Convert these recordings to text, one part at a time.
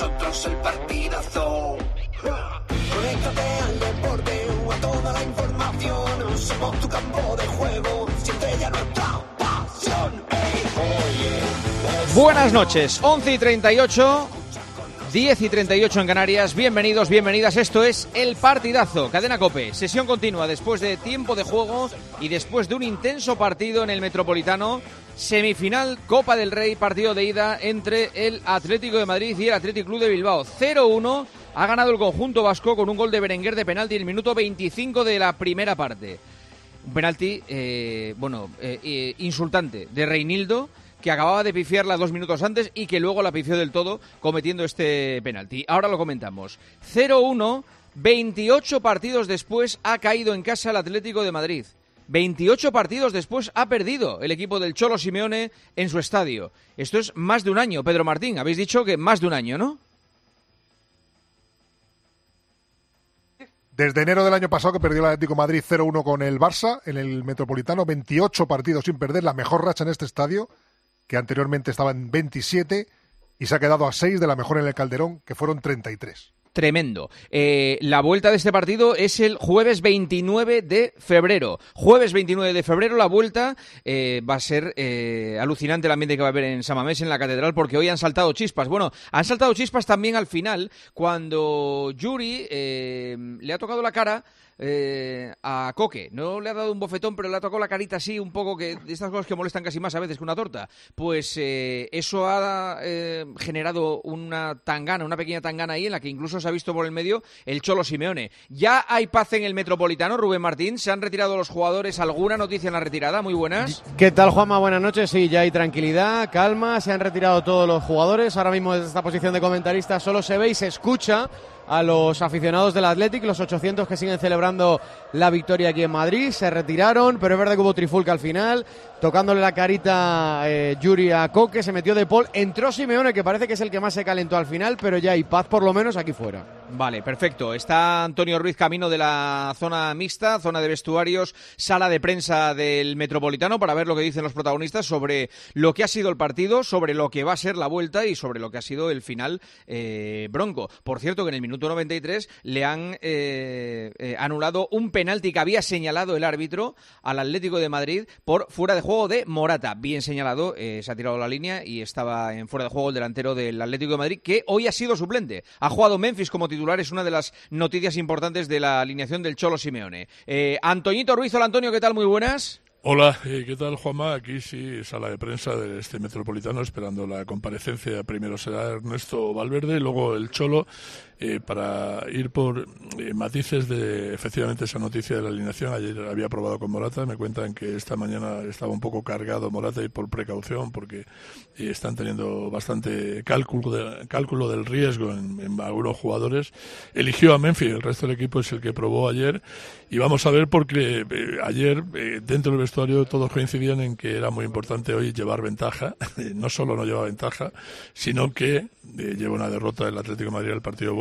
nosotros el partidazo. Conéctate al deporte o a toda la información. Somos tu campo de juego, siente ya nuestra pasión. Ey, oye, Buenas noches, 11 y 38. 10 y 38 en Canarias, bienvenidos, bienvenidas, esto es El Partidazo, Cadena Cope, sesión continua después de tiempo de juego y después de un intenso partido en el Metropolitano, semifinal Copa del Rey, partido de ida entre el Atlético de Madrid y el Atlético Club de Bilbao, 0-1, ha ganado el conjunto vasco con un gol de Berenguer de penalti en el minuto 25 de la primera parte. Un penalti, eh, bueno, eh, eh, insultante de Reinildo, que acababa de pifiarla dos minutos antes y que luego la pifió del todo cometiendo este penalti. Ahora lo comentamos. 0-1, 28 partidos después ha caído en casa el Atlético de Madrid. 28 partidos después ha perdido el equipo del Cholo Simeone en su estadio. Esto es más de un año, Pedro Martín. Habéis dicho que más de un año, ¿no? Desde enero del año pasado que perdió el Atlético Madrid 0-1 con el Barça en el Metropolitano, 28 partidos sin perder, la mejor racha en este estadio, que anteriormente estaba en 27 y se ha quedado a 6 de la mejor en el Calderón, que fueron 33. Tremendo. Eh, la vuelta de este partido es el jueves 29 de febrero. Jueves 29 de febrero la vuelta eh, va a ser eh, alucinante el ambiente que va a haber en Samamés, en la catedral, porque hoy han saltado chispas. Bueno, han saltado chispas también al final, cuando Yuri le ha tocado la cara eh, a Coque. No le ha dado un bofetón, pero le ha tocado la carita así, un poco que de estas cosas que molestan casi más a veces que una torta. Pues eh, eso ha eh, generado una tangana, una pequeña tangana ahí en la que incluso se ha visto por el medio el Cholo Simeone. Ya hay paz en el Metropolitano, Rubén Martín. ¿Se han retirado los jugadores? ¿Alguna noticia en la retirada? Muy buenas. ¿Qué tal, Juanma? Buenas noches. Sí, ya hay tranquilidad, calma, se han retirado todos los jugadores. Ahora mismo desde esta posición de comentarista solo se ve y se escucha a los aficionados del Athletic, los 800 que siguen celebrando la victoria aquí en Madrid. Se retiraron, pero es verdad que hubo trifulca al final. Tocándole la carita eh, Yuri a Coque, se metió de Paul. Entró Simeone, que parece que es el que más se calentó al final, pero ya hay paz por lo menos aquí fuera. Vale, perfecto. Está Antonio Ruiz camino de la zona mixta, zona de vestuarios, sala de prensa del Metropolitano para ver lo que dicen los protagonistas sobre lo que ha sido el partido, sobre lo que va a ser la vuelta y sobre lo que ha sido el final eh, bronco. Por cierto, que en el minuto 93 le han eh, eh, anulado un penalti que había señalado el árbitro al Atlético de Madrid por fuera de juego de Morata. Bien señalado, eh, se ha tirado la línea y estaba en fuera de juego el delantero del Atlético de Madrid, que hoy ha sido suplente. Ha jugado Memphis como titular, es una de las noticias importantes de la alineación del Cholo Simeone. Eh, Antoñito Ruiz, hola Antonio, ¿qué tal? Muy buenas. Hola, eh, ¿qué tal Juanma? Aquí sí, sala de prensa de este metropolitano esperando la comparecencia. Primero será Ernesto Valverde, luego el Cholo, eh, para ir por eh, matices de efectivamente esa noticia de la alineación. Ayer había probado con Morata, me cuentan que esta mañana estaba un poco cargado Morata y por precaución, porque eh, están teniendo bastante cálculo, de- cálculo del riesgo en, algunos jugadores. Eligió a Memphis, el resto del equipo es el que probó ayer. Y vamos a ver porque ayer dentro del vestuario todos coincidían en que era muy importante hoy llevar ventaja. no solo no lleva ventaja, sino que lleva una derrota del Atlético Madrid al partido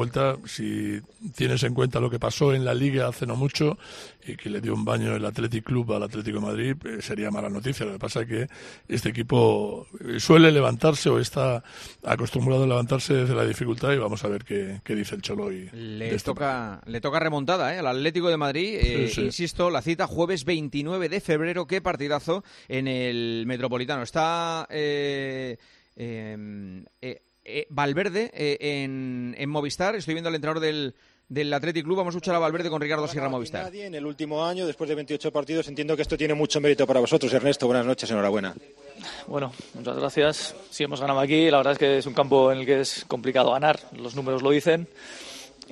Si tienes en cuenta lo que pasó en la Liga hace no mucho y que le dio un baño el Athletic Club al Atlético de Madrid, eh, sería mala noticia. Lo que pasa es que este equipo eh, suele levantarse o está acostumbrado a levantarse desde la dificultad y vamos a ver qué, qué dice el Cholo. Y Le este toca, le toca remontada ¿eh? al Atlético de Madrid. Eh, Sí, sí. Insisto, la cita jueves 29 de febrero. Qué partidazo en el Metropolitano. Está eh, eh, eh, Valverde eh, en, en Movistar. Estoy viendo al entrenador del, del Athletic Club. Vamos a escuchar a Valverde con Ricardo Sierra Movistar. Nadie en el último año, después de 28 partidos, entiendo que esto tiene mucho mérito para vosotros. Ernesto, buenas noches, enhorabuena. Bueno, muchas gracias. Sí, hemos ganado aquí. La verdad es que es un campo en el que es complicado ganar. Los números lo dicen.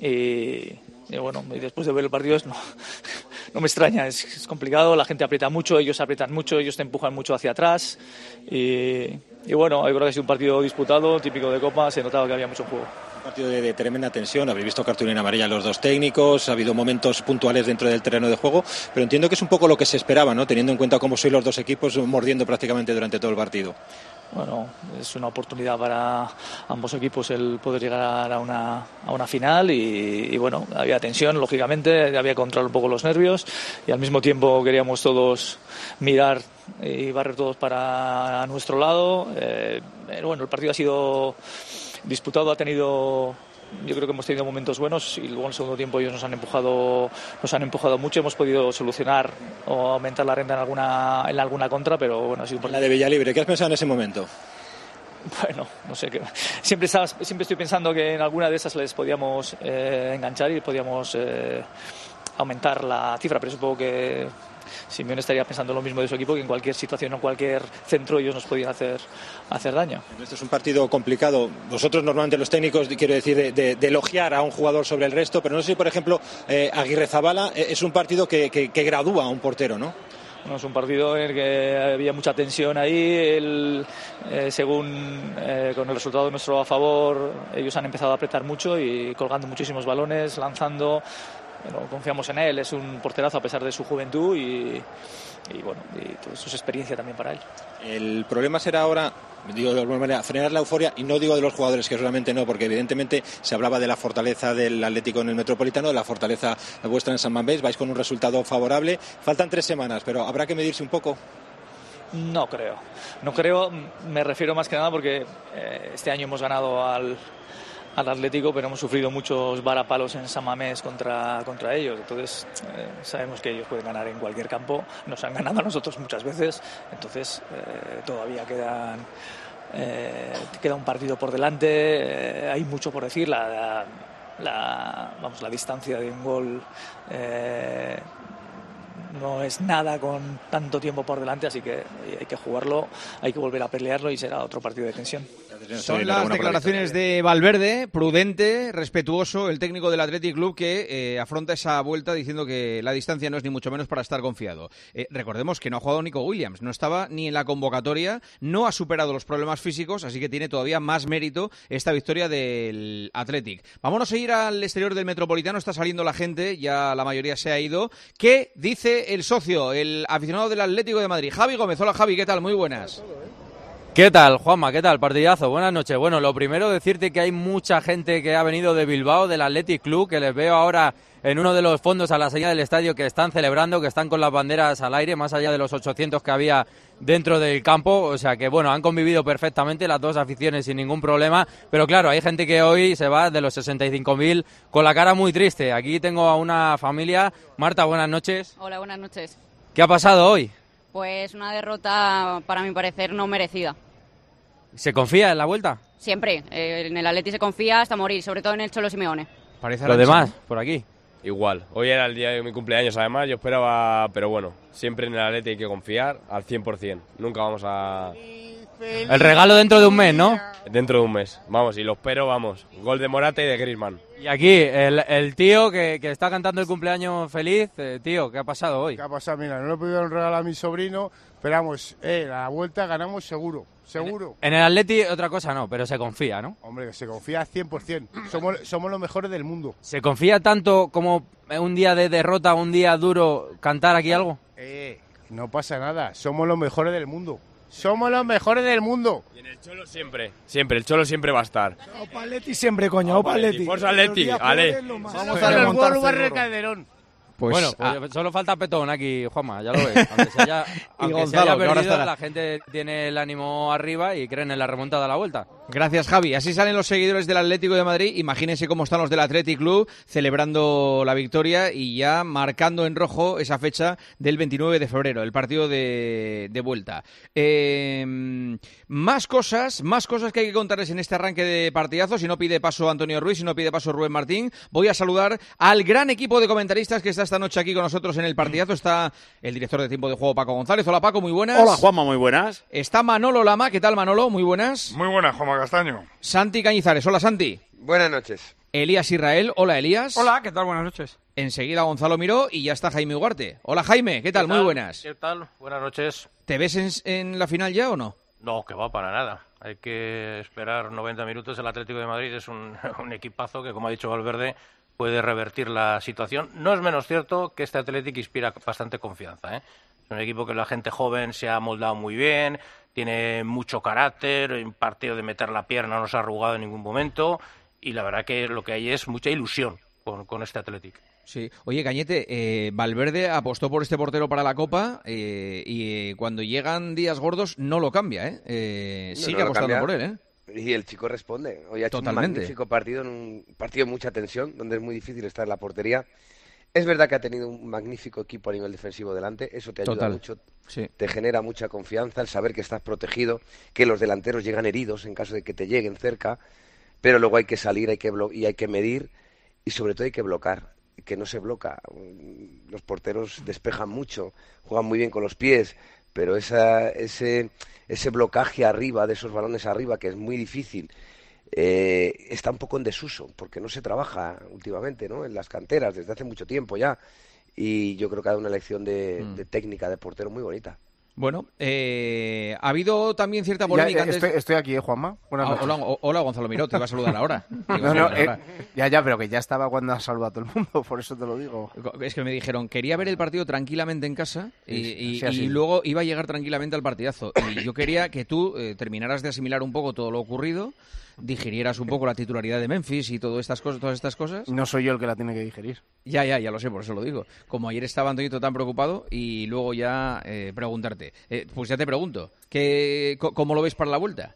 Y, y bueno, después de ver el partido no, no me extraña, es, es complicado, la gente aprieta mucho, ellos aprietan mucho, ellos te empujan mucho hacia atrás y, y bueno, yo creo que ha sido un partido disputado, típico de Copa, se notaba que había mucho juego. Un partido de, de tremenda tensión, habéis visto cartulina amarilla los dos técnicos, ha habido momentos puntuales dentro del terreno de juego, pero entiendo que es un poco lo que se esperaba, ¿no? teniendo en cuenta cómo sois los dos equipos mordiendo prácticamente durante todo el partido. Bueno, es una oportunidad para ambos equipos el poder llegar a una, a una final y, y, bueno, había tensión, lógicamente, había que controlar un poco los nervios y al mismo tiempo queríamos todos mirar y barrer todos para nuestro lado. Eh, bueno, el partido ha sido disputado, ha tenido yo creo que hemos tenido momentos buenos y luego en el segundo tiempo ellos nos han empujado nos han empujado mucho hemos podido solucionar o aumentar la renta en alguna en alguna contra pero bueno ha sido un la de Villalibre ¿qué has pensado en ese momento? Bueno, no sé, que siempre, estás, siempre estoy pensando que en alguna de esas les podíamos eh, enganchar y podíamos eh, aumentar la cifra, pero supongo que Simeone estaría pensando lo mismo de su equipo, que en cualquier situación o en cualquier centro ellos nos podían hacer, hacer daño. Este es un partido complicado. Vosotros normalmente los técnicos, quiero decir, de, de, de elogiar a un jugador sobre el resto, pero no sé si, por ejemplo, eh, Aguirre Zabala es un partido que, que, que gradúa a un portero, ¿no? Bueno, es un partido en el que había mucha tensión ahí. El, eh, según eh, con el resultado nuestro a favor, ellos han empezado a apretar mucho y colgando muchísimos balones, lanzando. Bueno, confiamos en él, es un porterazo a pesar de su juventud y, y bueno, y todo eso es experiencia también para él. El problema será ahora digo de alguna manera, frenar la euforia y no digo de los jugadores, que solamente no, porque evidentemente se hablaba de la fortaleza del Atlético en el Metropolitano, de la fortaleza vuestra en San Mamés, vais con un resultado favorable. Faltan tres semanas, pero habrá que medirse un poco. No creo, no creo, me refiero más que nada porque eh, este año hemos ganado al, al Atlético, pero hemos sufrido muchos varapalos en San Mamés contra, contra ellos. Entonces, eh, sabemos que ellos pueden ganar en cualquier campo. Nos han ganado a nosotros muchas veces. Entonces, eh, todavía quedan. Eh, queda un partido por delante. hay mucho por decir. La, la, la, vamos, la distancia de un gol no es nada con tanto tiempo por delante, así que hay que jugarlo, hay que volver a pelearlo y será otro partido de tensión. Son las declaraciones de Valverde, prudente, respetuoso, el técnico del Athletic Club que eh, afronta esa vuelta diciendo que la distancia no es ni mucho menos para estar confiado. Eh, recordemos que no ha jugado Nico Williams, no estaba ni en la convocatoria, no ha superado los problemas físicos, así que tiene todavía más mérito esta victoria del Athletic. Vámonos a ir al exterior del Metropolitano, está saliendo la gente, ya la mayoría se ha ido. ¿Qué dice el socio, el aficionado del Atlético de Madrid? Javi Gómez, hola Javi, ¿qué tal? Muy buenas. ¿Qué tal, Juanma? ¿Qué tal? Partidazo. Buenas noches. Bueno, lo primero decirte que hay mucha gente que ha venido de Bilbao, del Athletic Club, que les veo ahora en uno de los fondos a la salida del estadio que están celebrando, que están con las banderas al aire, más allá de los 800 que había dentro del campo. O sea que, bueno, han convivido perfectamente las dos aficiones sin ningún problema. Pero claro, hay gente que hoy se va de los 65.000 con la cara muy triste. Aquí tengo a una familia. Marta, buenas noches. Hola, buenas noches. ¿Qué ha pasado hoy? Pues una derrota, para mi parecer, no merecida. ¿Se confía en la vuelta? Siempre. Eh, en el Atleti se confía hasta morir, sobre todo en el Cholo Simeone. Parece Lo demás, por aquí. Igual. Hoy era el día de mi cumpleaños, además. Yo esperaba, pero bueno, siempre en el Atleti hay que confiar al 100%. Nunca vamos a. El regalo dentro de un mes, ¿no? Dentro de un mes. Vamos, y lo espero, vamos. Gol de Morata y de Griezmann. Y aquí, el, el tío que, que, está cantando el cumpleaños feliz. Eh, tío, ¿qué ha pasado hoy? ¿Qué ha pasado? Mira, no le he podido regalar a mi sobrino, pero vamos, eh, la vuelta ganamos seguro. Seguro. En el Atleti otra cosa no, pero se confía, ¿no? Hombre, se confía al 100%. Somos, somos los mejores del mundo. ¿Se confía tanto como un día de derrota, un día duro, cantar aquí algo? Eh, no pasa nada. Somos los mejores del mundo. Somos los mejores del mundo. Y en el Cholo siempre, siempre, el Cholo siempre va a estar. Opa Atleti siempre, coño, Opa Atleti. Forza Atleti, ale. Vamos a remontar el Calderón. Pues, bueno, pues solo falta Petón aquí, Juanma, ya lo ves. Aunque se haya, aunque Gonzalo, se haya perdido, la gente tiene el ánimo arriba y creen en la remontada a la vuelta. Gracias, Javi. Así salen los seguidores del Atlético de Madrid. Imagínense cómo están los del Athletic Club celebrando la victoria y ya marcando en rojo esa fecha del 29 de febrero, el partido de, de vuelta. Eh, más cosas, más cosas que hay que contarles en este arranque de partidazo. Si no pide paso Antonio Ruiz, si no pide paso Rubén Martín, voy a saludar al gran equipo de comentaristas que está esta noche aquí con nosotros en el partidazo. Está el director de tiempo de juego, Paco González. Hola, Paco, muy buenas. Hola, Juanma, muy buenas. Está Manolo Lama. ¿Qué tal, Manolo? Muy buenas. Muy buenas, Juanma Castaño. Santi Cañizares. Hola, Santi. Buenas noches. Elías Israel. Hola, Elías. Hola, ¿qué tal? Buenas noches. Enseguida Gonzalo Miró y ya está Jaime Ugarte. Hola, Jaime. ¿Qué tal? Muy buenas. ¿Qué tal? Buenas noches. ¿Te ves en, en la final ya o no? No, que va para nada. Hay que esperar 90 minutos. El Atlético de Madrid es un, un equipazo que, como ha dicho Valverde, puede revertir la situación. No es menos cierto que este Atlético inspira bastante confianza. ¿eh? Es un equipo que la gente joven se ha moldado muy bien, tiene mucho carácter, en partido de meter la pierna no se ha arrugado en ningún momento y la verdad que lo que hay es mucha ilusión con, con este Atlético. Sí. Oye, Cañete, eh, Valverde apostó por este portero para la Copa eh, y eh, cuando llegan días gordos no lo cambia, ¿eh? eh No, sigue no apostando cambia. por él, ¿eh? Y el chico responde. Hoy ha hecho Totalmente. un magnífico partido, en un partido de mucha tensión, donde es muy difícil estar en la portería. Es verdad que ha tenido un magnífico equipo a nivel defensivo delante, eso te ayuda Total. mucho, Sí. te genera mucha confianza, el saber que estás protegido, que los delanteros llegan heridos en caso de que te lleguen cerca, pero luego hay que salir hay que y hay que medir y sobre todo hay que bloquear, que no se bloca. Mm, Los porteros despejan mucho, juegan muy bien con los pies, pero esa, ese, ese blocaje arriba, de esos balones arriba, que es muy difícil, eh, está un poco en desuso, porque no se trabaja últimamente, ¿no? En las canteras, desde hace mucho tiempo ya. Y yo creo que ha dado una lección de, Mm. de técnica de portero muy bonita. Bueno, eh, ha habido también cierta Ya, polémica antes... estoy, aquí, eh, Juanma. Buenas Ah, noches. hola, Gonzalo Miró, te iba a saludar ahora. Te iba a No, no, saludar eh, ahora. ya, ya, pero que ya estaba cuando has saludado a todo el mundo, por eso te lo digo. Es que me dijeron, quería ver el partido tranquilamente en casa y, Sí, y- sí, así. y luego iba a llegar tranquilamente al partidazo. Y yo quería que tú eh, terminaras de asimilar un poco todo lo ocurrido, digirieras un poco la titularidad de Memphis y todo estas cosas, todas estas cosas. No soy yo el que la tiene que digerir. Ya, ya, ya lo sé, por eso lo digo. Como ayer estaba Antonito tan preocupado y luego ya eh, preguntarte. Eh, pues ya te pregunto, ¿qué, ¿cómo lo ves para la vuelta?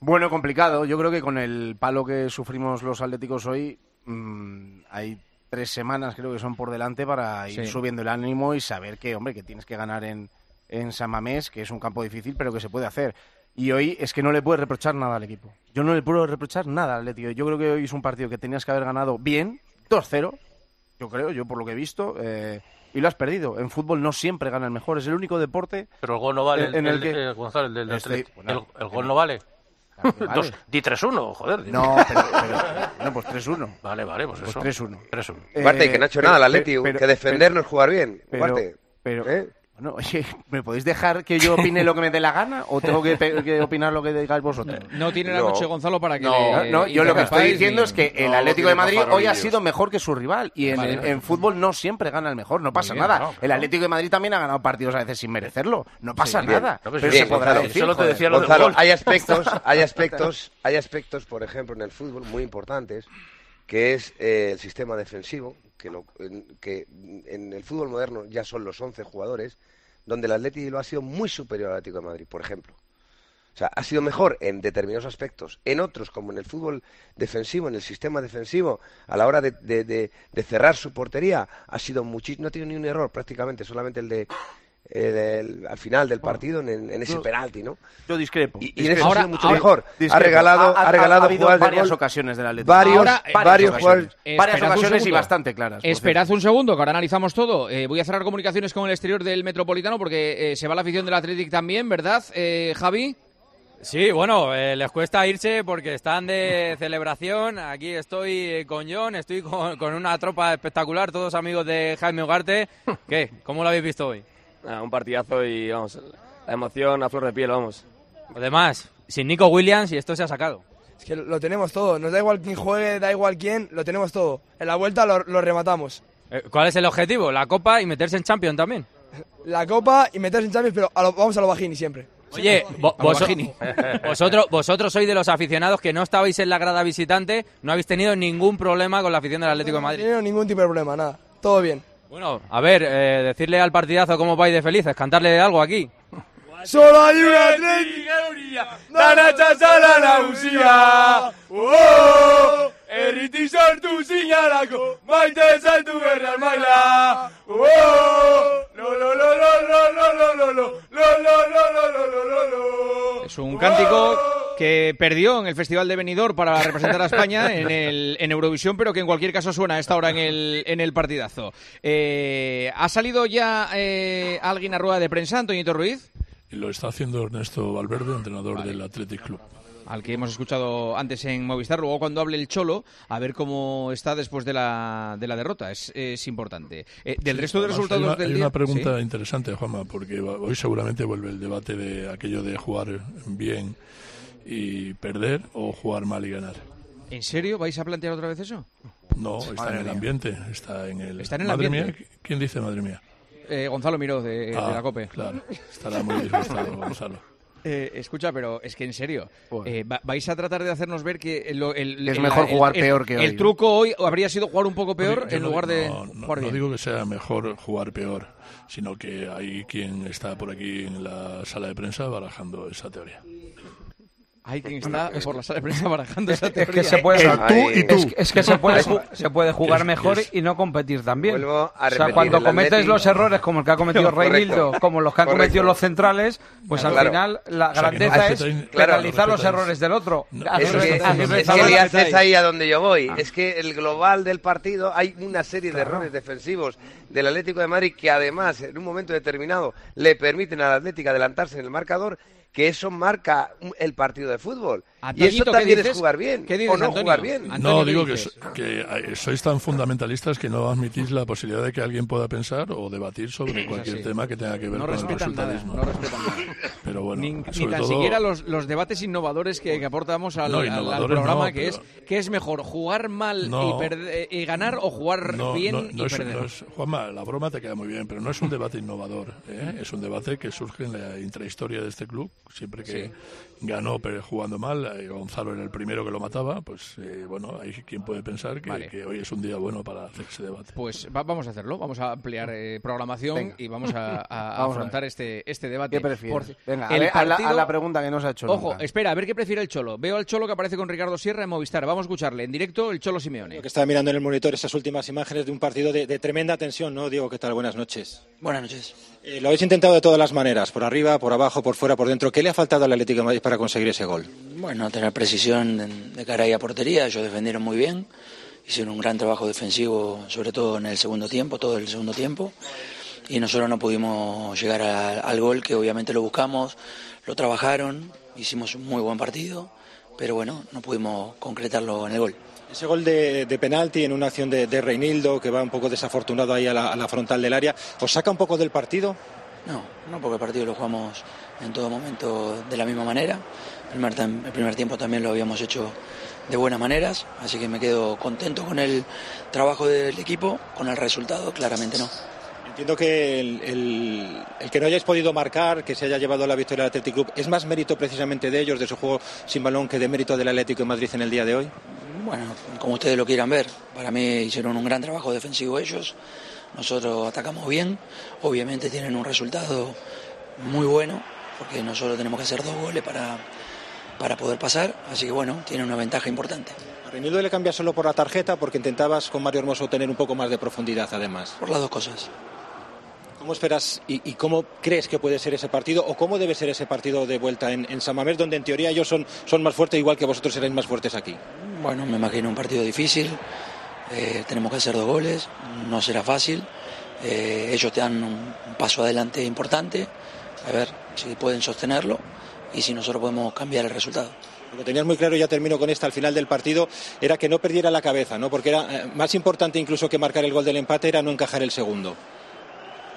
Bueno, complicado. Yo creo que con el palo que sufrimos los atléticos hoy, mm, hay tres semanas creo que son por delante para ir Sí. subiendo el ánimo y saber que, hombre, que tienes que ganar en, en San Mamés, que es un campo difícil, pero que se puede hacer. Y hoy es que no le puedes reprochar nada al equipo. Yo no le puedo reprochar nada al Atlético. Yo creo que hoy es un partido que tenías que haber ganado bien, 2-0, yo creo, yo por lo que he visto, eh, y lo has perdido. En fútbol no siempre gana el mejor, es el único deporte Pero el gol no vale, en, en el, el que... eh, Gonzalo, el del Atlético. bueno. el, el gol no vale. vale. Dos, di 3-1, joder. No, pero, pero- no, pues 3-1. Vale, vale, pues, Pues eso. 3-1. 3-1. Ugarte, que no ha hecho nada el Atleti, que defender no es jugar bien. Pero, pero, ¿Eh? Bueno, oye, ¿me podéis dejar que yo opine lo que me dé la gana o tengo que, opinar lo que digáis vosotros? No tiene la No. noche Gonzalo para que No, le no, yo lo que estoy diciendo ni- es que el No, Atlético de Madrid hoy ha sido mejor que su rival y en, Vale, en- vale. en fútbol no siempre gana el mejor, no pasa bien, nada. El Atlético de Madrid también ha ganado partidos a veces sin merecerlo, no pasa Bien. nada. No, pero pues se bien, podrá Gonzalo. decir. Solo te decía lo Gonzalo, hay aspectos, hay aspectos, hay aspectos, por ejemplo, en el fútbol muy importantes, que es eh, el sistema defensivo, que, lo- en, que en el fútbol moderno ya son los 11 jugadores, donde el Atleti lo ha sido muy superior al Atlético de Madrid, por ejemplo. O sea, ha sido mejor en determinados aspectos. En otros, como en el fútbol defensivo, en el sistema defensivo, a la hora de, de- de- de cerrar su portería, ha sido muchísimo, no ha tenido ni un error prácticamente, solamente el de el- al final del partido en, en ese yo- penalti, ¿no? Yo discrepo. Y, y en eso Ahora- ha sido mucho ahora- mejor. Ha regalado, Ha- ha, ha- regalado ha jugadas de varias gol, ocasiones del Atlético. Varios, Ahora, varias varios ocasiones. Varias ocasiones y bastante claras. Esperad un segundo, que ahora analizamos todo. Eh, voy a cerrar comunicaciones con el exterior del Metropolitano porque eh, se va la afición del Athletic también, ¿verdad, eh, Javi? Sí, bueno, eh, les cuesta irse porque están de celebración. Aquí estoy eh, con John, estoy con, con una tropa espectacular, todos amigos de Jaime Ugarte. ¿Qué? ¿Cómo lo habéis visto hoy? Nada, un partidazo y vamos, la emoción a flor de piel, vamos. Además, sin Nico Williams y esto se ha sacado. Es que lo tenemos todo. Nos da igual quién juegue, da igual quién, lo tenemos todo. En la vuelta lo, lo rematamos. Eh, ¿Cuál es el objetivo? ¿La Copa y meterse en Champions también? La copa y meterse en Champions, pero a lo- vamos a lo bajini siempre. Oye, vos- vosotros, vosotros sois de los aficionados que no estabais en la grada visitante, no habéis tenido ningún problema con la afición del Atlético de No Madrid. tenemos ningún tipo de problema, nada. Todo bien. Bueno, a ver, eh, decirle al partidazo cómo vais de felices, cantarle algo aquí. Solo hay una Atlética Danacha sala nagusia Oh, erriti sortu zinalako Maite zaitu berreal maila Oh, lo lo lo lo lo lo lo lo lo lo lo lo lo lo lo lo Es un cántico que perdió en el Festival de Benidorm para representar a España en, el, en Eurovisión, pero que en cualquier caso suena a esta hora en el, en el partidazo. Eh, ¿Ha salido ya eh, alguien a rueda de prensa, Antoñito Ruiz? lo está haciendo Ernesto Valverde, entrenador del Athletic Club. al que hemos escuchado antes en Movistar, luego cuando hable el Cholo, a ver cómo está después de la, de la derrota. Es, es importante. Eh, del Sí, resto de resultados hay una, del hay día... una pregunta ¿sí? interesante, Juanma, porque hoy seguramente vuelve el debate de aquello de jugar bien y perder o jugar mal y ganar. ¿En serio vais a plantear otra vez eso? No, está Madre en el mía. ambiente, está en el... Está en el madre ambiente. Mía, ¿quién dice madre mía? Eh, Gonzalo Miró, de, de Ah, la COPE. Claro, estará muy disgustado Gonzalo. Eh, escucha, pero es que en serio, eh, va- vais a tratar de hacernos ver que lo- el, Es el- mejor el- jugar el- peor que hoy, El truco hoy habría sido jugar un poco peor Yo en no- lugar de no, no- jugar no bien. digo que sea mejor jugar peor, sino que hay quien está por aquí en la sala de prensa barajando esa teoría. Hay quien está por la sala de prensa barajando esa Es teoría. que se puede, Es, es que se puede, Es- se puede jugar es- mejor es- y no competir también. Vuelvo a o sea, cuando cometes Atleti- los errores como el que ha cometido. Reinildo, como los que han Correcto. cometido los centrales, pues al final la O sea, que no grandeza es claro, penalizar no los errores del otro. Es que, hacer es que rezar- le haces ahí a donde yo voy. Es que el global del partido hay una serie de errores defensivos del Atlético de Madrid que además en un momento determinado le permiten al Atlético adelantarse en el marcador que eso marca el partido de fútbol. Y eso ¿qué también dices? es jugar bien. ¿Qué dices, o no Antonio? jugar bien. Antonio, No, ¿qué digo que, que eh, sois tan fundamentalistas que no admitís la posibilidad de que alguien pueda pensar o debatir sobre cualquier tema que tenga que ver No con el respetan nada, resultadismo. no respetan nada. Pero bueno, ni, ni tan todo- siquiera los, los debates innovadores que, que aportamos al, No, al- al innovadores programa, no, que es que es mejor jugar mal No. y, perder- y ganar o jugar No, bien no, y no es, perder. no es- Juanma, la broma te queda muy bien, pero no es un debate innovador. ¿eh? Es un debate que surge en la intrahistoria de este club. Siempre que Sí. ganó pero jugando mal, eh, Gonzalo era el primero que lo mataba, pues eh, bueno, hay quien puede pensar que, Vale. que hoy es un día bueno para hacer ese debate. Pues va- vamos a hacerlo, vamos a ampliar eh, programación Venga. y vamos a, a Vamos a afrontar este, este debate. ¿Qué prefieres? Por- Venga, a el ver, a la- a partido- la pregunta que no se ha hecho Ojo, nunca. espera, a ver qué prefiere el Cholo. Veo al Cholo que aparece con Ricardo Sierra en Movistar. Vamos a escucharle en directo el Cholo Simeone. Que estaba mirando en el monitor esas últimas imágenes de un partido de, de tremenda tensión, ¿no? Diego, ¿qué tal? Buenas noches. Buenas noches. Eh, lo habéis intentado de todas las maneras, por arriba, por abajo, por fuera, por dentro. ¿Qué le ha faltado al Atlético de Madrid para conseguir ese gol? Bueno, tener precisión de cara ahí a portería, ellos defendieron muy bien, hicieron un gran trabajo defensivo, sobre todo en el segundo tiempo, todo el segundo tiempo, y nosotros no pudimos llegar a- al gol, que obviamente lo buscamos, lo trabajaron, hicimos un muy buen partido, pero bueno, no pudimos concretarlo en el gol. Ese gol de, de penalti en una acción de, de Reinildo, que va un poco desafortunado ahí a la, a la frontal del área, ¿os saca un poco del partido? No, no porque el partido lo jugamos en todo momento de la misma manera. El primer, el primer tiempo también lo habíamos hecho de buenas maneras, así que me quedo contento con el trabajo del equipo, con el resultado, claramente no. Entiendo que el, el- el que no hayáis podido marcar, que se haya llevado la victoria al Athletic Club, ¿es más mérito precisamente de ellos, de su juego sin balón, que de mérito del Atlético de Madrid en el día de hoy? Bueno, como ustedes lo quieran ver, para mí hicieron un gran trabajo defensivo ellos, nosotros atacamos bien, obviamente tienen un resultado muy bueno, porque nosotros tenemos que hacer dos goles para, para poder pasar, así que bueno, tienen una ventaja importante. A Reinildo le cambias solo por la tarjeta porque intentabas con Mario Hermoso tener un poco más de profundidad además. Por las dos cosas. ¿Cómo esperas y, y cómo crees que puede ser ese partido o cómo debe ser ese partido de vuelta en, en San Mamés, donde en teoría ellos son, son más fuertes igual que vosotros seréis más fuertes aquí? Bueno, me imagino un partido difícil. eh, tenemos que hacer dos goles. No será fácil. eh, ellos te dan un, un paso adelante importante. A ver si pueden sostenerlo y si nosotros podemos cambiar el resultado. Lo que tenías muy claro, y ya termino con esta al final del partido, era que no perdiera la cabeza, ¿no? Porque era eh, más importante incluso que marcar el gol del empate era no encajar el segundo.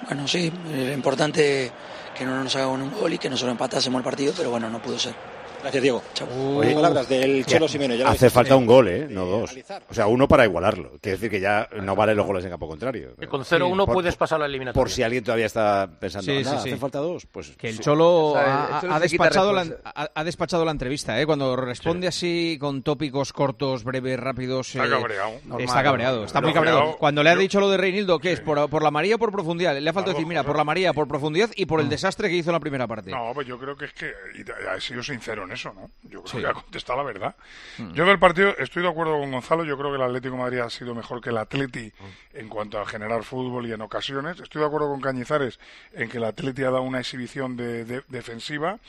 Bueno, sí, lo importante que no nos hagan un gol y que nosotros empatásemos el partido, pero bueno, no pudo ser. Gracias, Diego. Oye, palabras del Cholo Simeone. ya Hace falta un gol, ¿eh? No dos. O sea, uno para igualarlo. Quiere decir que ya no valen los goles en campo contrario. Que con 0-1 Por- puedes pasar la eliminatoria. Por si alguien todavía está pensando, Sí, sí, nada, sí. hace falta dos, pues Que el sí. Cholo O sea, ha, el Cholo ha se quita despachado la, ha, ha despachado la entrevista, ¿eh? Cuando responde así con tópicos cortos, breves, rápidos. Está eh, cabreado. Está Normal. cabreado, está Lo muy cabreado. cabreado, Cuando le ha dicho lo de Reinildo, ¿qué es? ¿Por, por la María o por profundidad? Le ha faltado decir, mira, por la María, por profundidad y por el desastre que hizo en la primera parte. No, pues yo creo que es que ha sido sincero eso, ¿no? Yo creo Sí. que ha contestado la verdad. Mm. Yo del partido estoy de acuerdo con Gonzalo. Yo creo que el Atlético de Madrid ha sido mejor que el Atleti en cuanto a generar fútbol y en ocasiones. Estoy de acuerdo con Cañizares en que el Atleti ha dado una exhibición de, de- defensiva.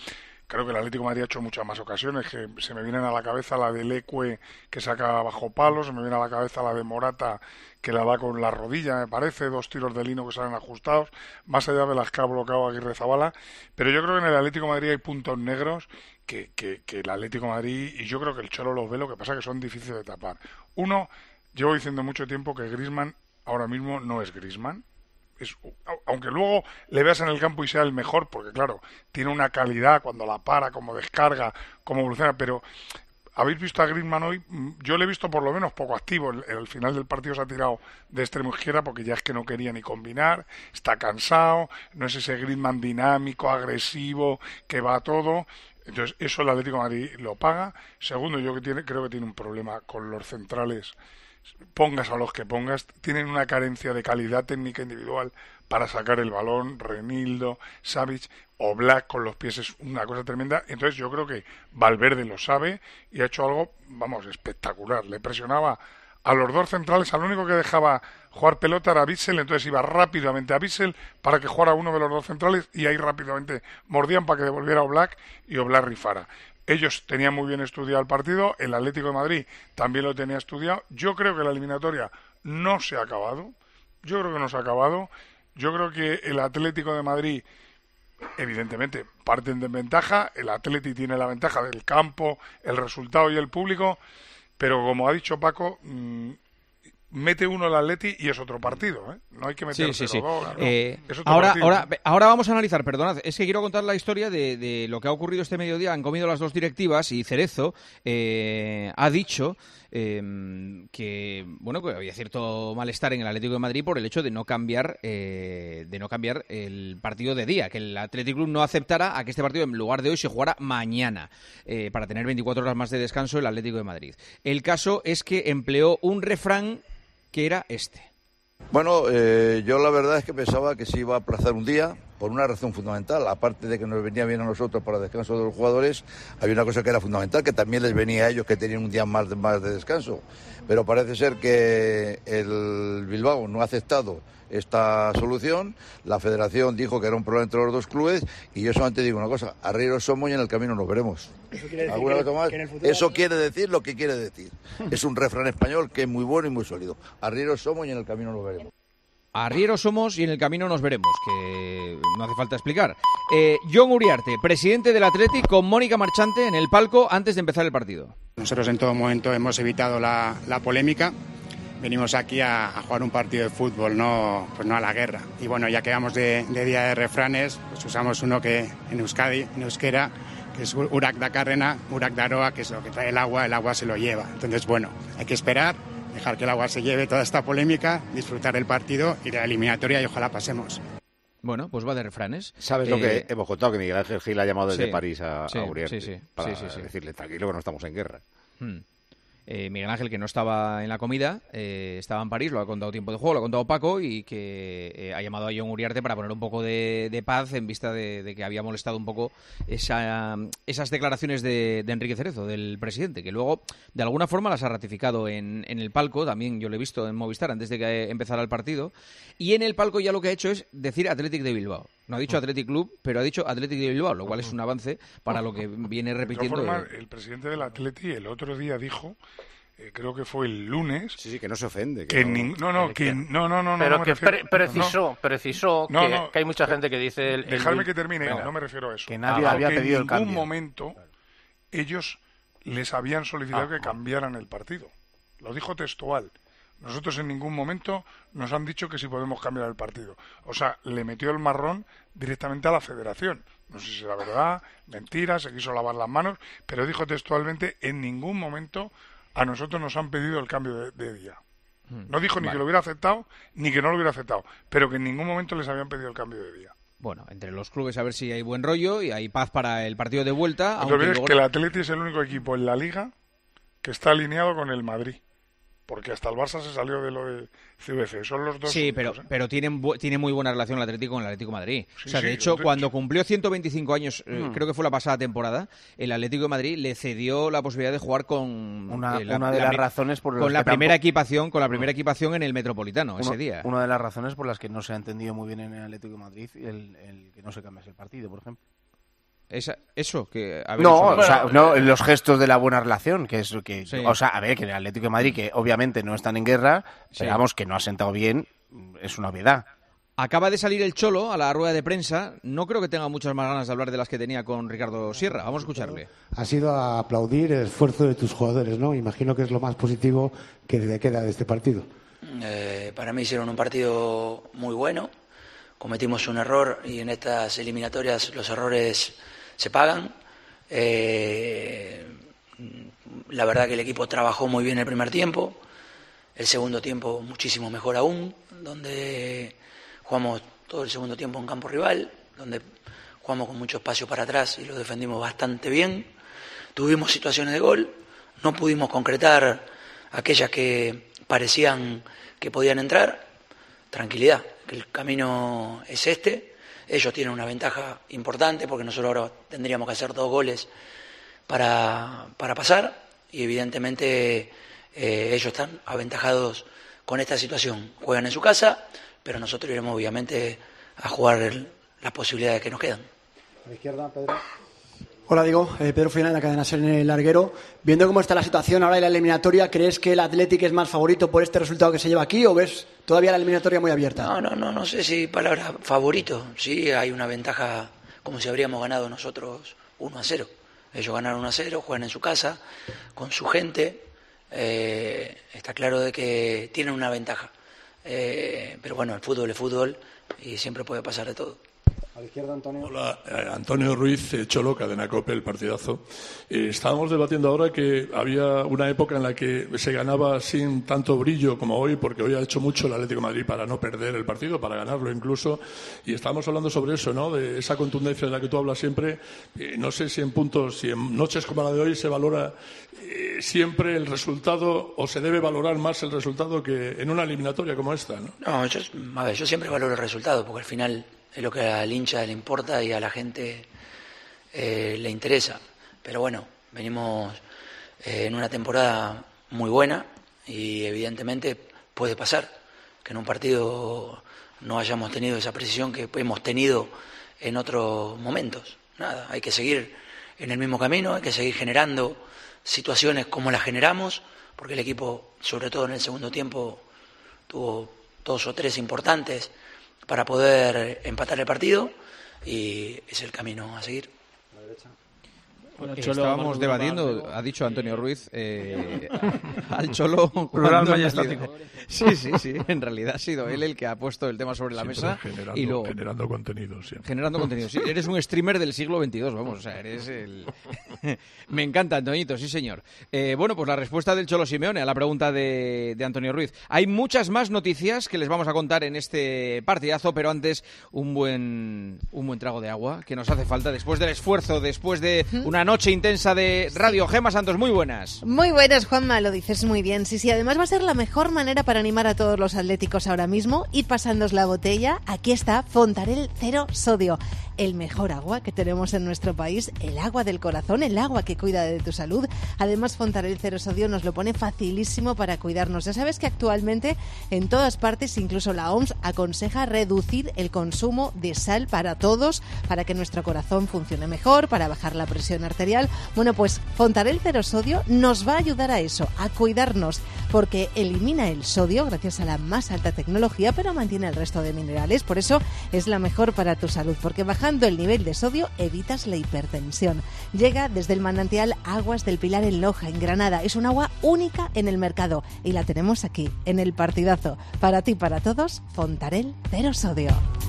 Creo que el Atlético de Madrid ha hecho muchas más ocasiones, que se me vienen a la cabeza la del Ecue que saca bajo palo, se me viene a la cabeza la de Morata que la da con la rodilla, me parece, dos tiros de lino que salen ajustados, más allá de las que ha bloqueado Aguirre Zabala, pero yo creo que en el Atlético de Madrid hay puntos negros que, que, que el Atlético de Madrid, y yo creo que el Cholo los ve, lo que pasa que son difíciles de tapar. Uno, llevo diciendo mucho tiempo que Grisman ahora mismo no es Grisman, es, aunque luego le veas en el campo y sea el mejor, porque claro, tiene una calidad cuando la para, como descarga, como evoluciona, pero habéis visto a Griezmann hoy, Mm, yo le he visto por lo menos poco activo, el, el final del partido se ha tirado de extremo izquierda porque ya es que no quería ni combinar, está cansado, no es ese Griezmann dinámico, agresivo, que va todo, entonces eso el Atlético Madrid lo paga. Segundo, yo que tiene, creo que tiene un problema con los centrales pongas a los que pongas, tienen una carencia de calidad técnica individual para sacar el balón, Renildo, Savic o Black con los pies es una cosa tremenda. Entonces yo creo que Valverde lo sabe y ha hecho algo, vamos, espectacular. Le presionaba a los dos centrales, al único que dejaba jugar pelota era Bissell, entonces iba rápidamente a Bissell para que jugara uno de los dos centrales y ahí rápidamente mordían para que devolviera a Black y Oblak rifara. Ellos tenían muy bien estudiado el partido, el Atlético de Madrid también lo tenía estudiado. Yo creo que la eliminatoria no se ha acabado. Yo creo que no se ha acabado. Yo creo que el Atlético de Madrid, evidentemente, parten de ventaja. El Atlético tiene la ventaja del campo, el resultado y el público. Pero como ha dicho Paco, mmm, mete uno el Atleti y es otro partido, ¿eh? No hay que meter sí, sí, sí. dos, eh, ahora, ahora, ahora vamos a analizar, perdonad, es que quiero contar la historia de, de lo que ha ocurrido este mediodía. Han comido las dos directivas y Cerezo eh, ha dicho eh, que bueno que había cierto malestar en el Atlético de Madrid por el hecho de no cambiar eh, de no cambiar el partido de día, que el Atlético Club no aceptara a que este partido en lugar de hoy se jugara mañana eh, para tener 24 horas más de descanso el Atlético de Madrid. El caso es que empleó un refrán que era este. Bueno, eh, yo la verdad es que pensaba que se iba a aplazar un día por una razón fundamental. Aparte de que nos venía bien a nosotros para descanso de los jugadores, había una cosa que era fundamental, que también les venía a ellos que tenían un día más de, más de descanso. Pero parece ser que el Bilbao no ha aceptado esta solución. La federación dijo que era un problema entre los dos clubes y yo solamente digo una cosa, arrieros somos y en el camino nos veremos. Eso quiere decir ¿Alguna que- más? que en el futuro- Eso quiere decir lo que quiere decir. Es un refrán español que es muy bueno y muy sólido. Arrieros somos y en el camino nos veremos. Arrieros somos y en el camino nos veremos, que no hace falta explicar. Eh, John Uriarte, presidente del Athletic, con Mónica Marchante en el palco antes de empezar el partido. Nosotros en todo momento hemos evitado la, la polémica. Venimos aquí a, a jugar un partido de fútbol, no, pues no a la guerra. Y bueno, ya que vamos de, de día de refranes, pues usamos uno que en Euskadi, en euskera, que es Urak da Carrena, Urak da Aroa, que es lo que trae el agua, el agua se lo lleva. Entonces, bueno, hay que esperar, dejar que el agua se lleve toda esta polémica, disfrutar del partido y de la eliminatoria y ojalá pasemos. Bueno, pues va de refranes. ¿Sabes lo Eh, que hemos contado? Que Miguel Ángel Gil ha llamado desde sí, París a, sí, a Uriarte sí, sí, para sí, sí, sí. decirle tranquilo que no estamos en guerra. Hmm. Eh, Miguel Ángel, que no estaba en la comida, eh, estaba en París, lo ha contado tiempo de juego, lo ha contado Paco y que eh, ha llamado a John Uriarte para poner un poco de, paz en vista de, que había molestado un poco esa, esas declaraciones de, de Enrique Cerezo, del presidente, que luego de alguna forma las ha ratificado en, en el palco, también yo lo he visto en Movistar antes de que empezara el partido, y en el palco ya lo que ha hecho es decir Athletic de Bilbao. No ha dicho Athletic Club, pero ha dicho Athletic de Bilbao, lo cual es un avance para lo que viene De repitiendo. formas, el presidente del Atleti el otro día dijo, eh, creo que fue el lunes, Sí, sí, que no se ofende. que nin- no, no, que no, no, no, no, Pero no me que refiero- pre- precisó, no, precisó No, que, no. que hay mucha gente que dice... El, el Dejarme Bil- que termine, Venga. no me refiero a eso. Que nadie Ah, había que pedido el en ningún cambio. momento ellos les habían solicitado Ah. que cambiaran el partido. Lo dijo textual. Nosotros en ningún momento nos han dicho que si podemos cambiar el partido. O sea, le metió el marrón directamente a la federación. No sé si era verdad, mentira, se quiso lavar las manos, pero dijo textualmente, en ningún momento a nosotros nos han pedido el cambio de, de día. No dijo ni Vale. que lo hubiera aceptado, ni que no lo hubiera aceptado, pero que en ningún momento les habían pedido el cambio de día. Bueno, entre los clubes a ver si hay buen rollo y hay paz para el partido de vuelta. Aunque olvides luego- que el Atleti es el único equipo en la liga que está alineado con el Madrid. Porque hasta el Barça se salió de lo de CVC. Son los dos. Sí, pero, ¿eh? pero tienen, tiene muy buena relación el Atlético con el Atlético de Madrid. Sí, o sea, de hecho, de cuando cumplió 125 años, eh, Mm. creo que fue la pasada temporada, el Atlético de Madrid le cedió la posibilidad de jugar con Una- eh, la- una de la las razones por las con la que primera tampoco- equipación, con la primera equipación en el Metropolitano ese día. Una de las razones por las que no se ha entendido muy bien en el Atlético de Madrid el, el que no se cambiase el partido, por ejemplo. Esa- eso, que... No, o sea, no, los gestos de la buena relación, que es lo que, Sí. o sea, a ver, que en el Atlético de Madrid, que obviamente no están en guerra, Sí. pero vamos, que no ha sentado bien, es una obviedad. Acaba de salir el Cholo a la rueda de prensa. No creo que tenga muchas más ganas de hablar de las que tenía con Ricardo Sierra. Vamos a escucharle. ha sido a aplaudir el esfuerzo de tus jugadores, ¿no? Imagino que es lo más positivo que te queda de este partido. Eh, para mí hicieron un partido muy bueno. Cometimos un error y en estas eliminatorias los errores se pagan. Eh, la verdad que el equipo trabajó muy bien el primer tiempo. El segundo tiempo muchísimo mejor aún, donde jugamos todo el segundo tiempo en campo rival, donde jugamos con mucho espacio para atrás y lo defendimos bastante bien. Tuvimos situaciones de gol, no pudimos concretar aquellas que parecían que podían entrar. Tranquilidad, que el camino es este. Ellos tienen una ventaja importante porque nosotros ahora tendríamos que hacer dos goles para, para pasar y evidentemente eh, ellos están aventajados con esta situación. Juegan en su casa, pero nosotros iremos obviamente a jugar el- las posibilidades que nos quedan. A la izquierda, Pedro. Hola, digo, eh, Pedro Final, la cadena Ser en el larguero. Viendo cómo está la situación ahora en la eliminatoria, ¿crees que el Athletic es más favorito por este resultado que se lleva aquí o ves todavía la eliminatoria muy abierta? No, no, no, no sé si palabra favorito. Sí, hay una ventaja como si habríamos ganado nosotros 1 a 0. Ellos ganaron 1 a 0, juegan en su casa, con su gente. Eh, está claro de que tienen una ventaja. Eh, pero bueno, el fútbol es fútbol y siempre puede pasar de todo. A la izquierda, Antonio. Hola, eh, Antonio Ruiz, eh, Cholo, Cadena Cope, el partidazo. Eh, estábamos debatiendo ahora que había una época en la que se ganaba sin tanto brillo como hoy, porque hoy ha hecho mucho el Atlético de Madrid para no perder el partido, para ganarlo incluso. Y estábamos hablando sobre eso, ¿no? De esa contundencia de la que tú hablas siempre. Eh, no sé si en puntos, si en noches como la de hoy se valora eh, siempre el resultado o se debe valorar más el resultado que en una eliminatoria como esta, ¿no? No, yo, a ver, yo siempre valoro el resultado porque al final es lo que al hincha le importa y a la gente eh, le interesa. Pero bueno, venimos eh, en una temporada muy buena y evidentemente puede pasar que en un partido no hayamos tenido esa precisión que hemos tenido en otros momentos. Nada, hay que seguir en el mismo camino, hay que seguir generando situaciones como las generamos, porque el equipo, sobre todo en el segundo tiempo, tuvo dos o tres importantes para poder empatar el partido y es el camino a seguir. Bueno, Cholo, Estábamos debatiendo, ha dicho Antonio Ruiz, eh, al Cholo. Plural majestático. Sí, sí, sí. En realidad ha sido él el que ha puesto el tema sobre la Siempre mesa generando, y luego generando contenido, siempre. generando contenido. Sí, eres un streamer del siglo XXII, vamos, o sea, eres el... Me encanta, Antoñito, sí, señor. Eh, bueno, pues la respuesta del Cholo Simeone a la pregunta de, de Antonio Ruiz. Hay muchas más noticias que les vamos a contar en este partidazo, pero antes un buen, un buen trago de agua que nos hace falta después del esfuerzo, después de una noche intensa de radio. Gema Santos, muy buenas. Muy buenas, Juanma, lo dices muy bien. Sí, sí, además va a ser la mejor manera para animar a todos los atléticos ahora mismo. Ir pasándos la botella. Aquí está Fontarel Cero Sodio. El mejor agua que tenemos en nuestro país, el agua del corazón, el agua que cuida de tu salud. Además, Fontarel Cero Sodio nos lo pone facilísimo para cuidarnos. Ya sabes que actualmente en todas partes, incluso la OMS, aconseja reducir el consumo de sal para todos, para que nuestro corazón funcione mejor, para bajar la presión arterial. Bueno, pues Fontarel Cero Sodio nos va a ayudar a eso, a cuidarnos, porque elimina el sodio gracias a la más alta tecnología, pero mantiene el resto de minerales. Por eso es la mejor para tu salud, porque bajando el nivel de sodio evitas la hipertensión. Llega desde el manantial Aguas del Pilar en Loja, en Granada. Es un agua única en el mercado y la tenemos aquí, en el partidazo. Para ti, para todos, Fontarel Cero Sodio.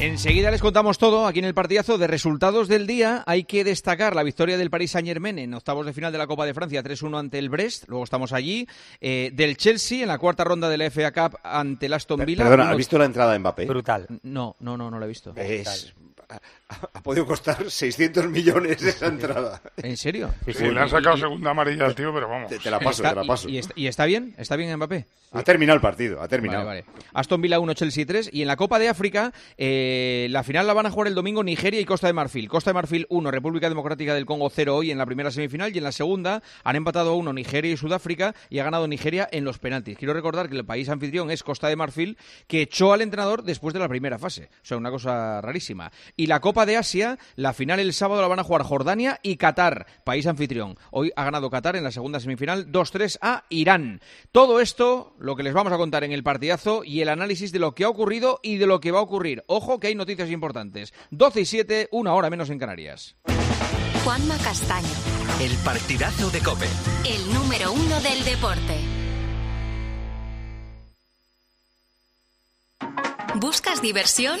Enseguida les contamos todo aquí en el partidazo de resultados del día. Hay que destacar la victoria del Paris Saint Germain en octavos de final de la Copa de Francia 3-1 ante el Brest. Luego estamos allí. Eh, del Chelsea en la cuarta ronda de la FA Cup ante el Aston Villa. Perdona, ¿has visto la entrada de Mbappé? Brutal. No, no, no, no lo he visto. Es- ha, podido costar 600 millones esa entrada. ¿En serio? Sí, le han sacado segunda amarilla al tío, pero vamos. Te, te la paso, Está- te la paso. Y, y está, y está bien? ¿Está bien Mbappé? Ha terminado el partido, ha terminado. Vale, vale. Aston Villa 1, Chelsea 3. Y en la Copa de África, eh, la final la van a jugar el domingo Nigeria y Costa de Marfil. Costa de Marfil 1, República Democrática del Congo 0 hoy en la primera semifinal. Y en la segunda han empatado a 1 Nigeria y Sudáfrica y ha ganado Nigeria en los penaltis. Quiero recordar que el país anfitrión es Costa de Marfil, que echó al entrenador después de la primera fase. O sea, una cosa rarísima. Y la Copa de Asia, la final el sábado la van a jugar Jordania y Qatar, país anfitrión. Hoy ha ganado Qatar en la segunda semifinal 2-3 a Irán. Todo esto, lo que les vamos a contar en el partidazo y el análisis de lo que ha ocurrido y de lo que va a ocurrir. Ojo que hay noticias importantes. 12 y 7, una hora menos en Canarias. Juanma Castaño, El partidazo de Cope. el número uno del deporte. ¿Buscas diversión?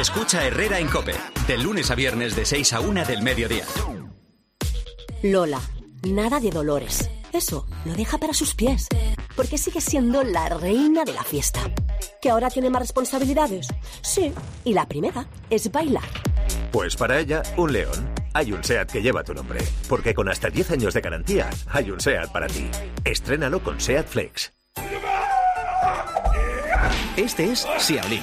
Escucha Herrera en Cope. De lunes a viernes de 6 a 1 del mediodía. Lola, nada de dolores. Eso lo deja para sus pies. Porque sigue siendo la reina de la fiesta. ¿Que ahora tiene más responsabilidades? Sí. Y la primera es bailar. Pues para ella, un león. Hay un SEAT que lleva tu nombre. Porque con hasta 10 años de garantía, hay un SEAT para ti. Estrénalo con SEAT Flex. Este es Xiaolin,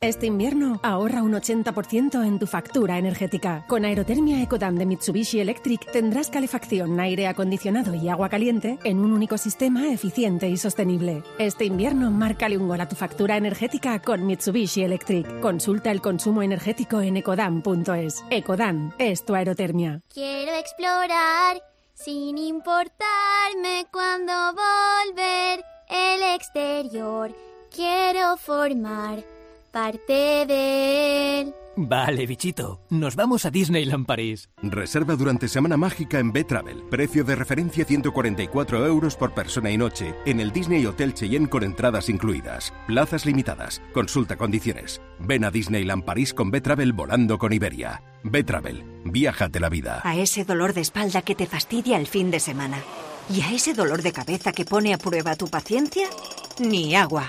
Este invierno ahorra un 80% en tu factura energética. Con Aerotermia Ecodan de Mitsubishi Electric tendrás calefacción, aire acondicionado y agua caliente en un único sistema eficiente y sostenible. Este invierno márcale un gol a tu factura energética con Mitsubishi Electric. Consulta el consumo energético en ecodan.es. Ecodan es tu aerotermia. Quiero explorar sin importarme cuando volver el exterior. Quiero formar parte de él. Vale, bichito. Nos vamos a Disneyland París. Reserva durante Semana Mágica en B-Travel. Precio de referencia 144 euros por persona y noche en el Disney Hotel Cheyenne con entradas incluidas. Plazas limitadas. Consulta condiciones. Ven a Disneyland París con B-Travel volando con Iberia. B-Travel. Viájate la vida. A ese dolor de espalda que te fastidia el fin de semana. ¿Y a ese dolor de cabeza que pone a prueba tu paciencia? Ni agua.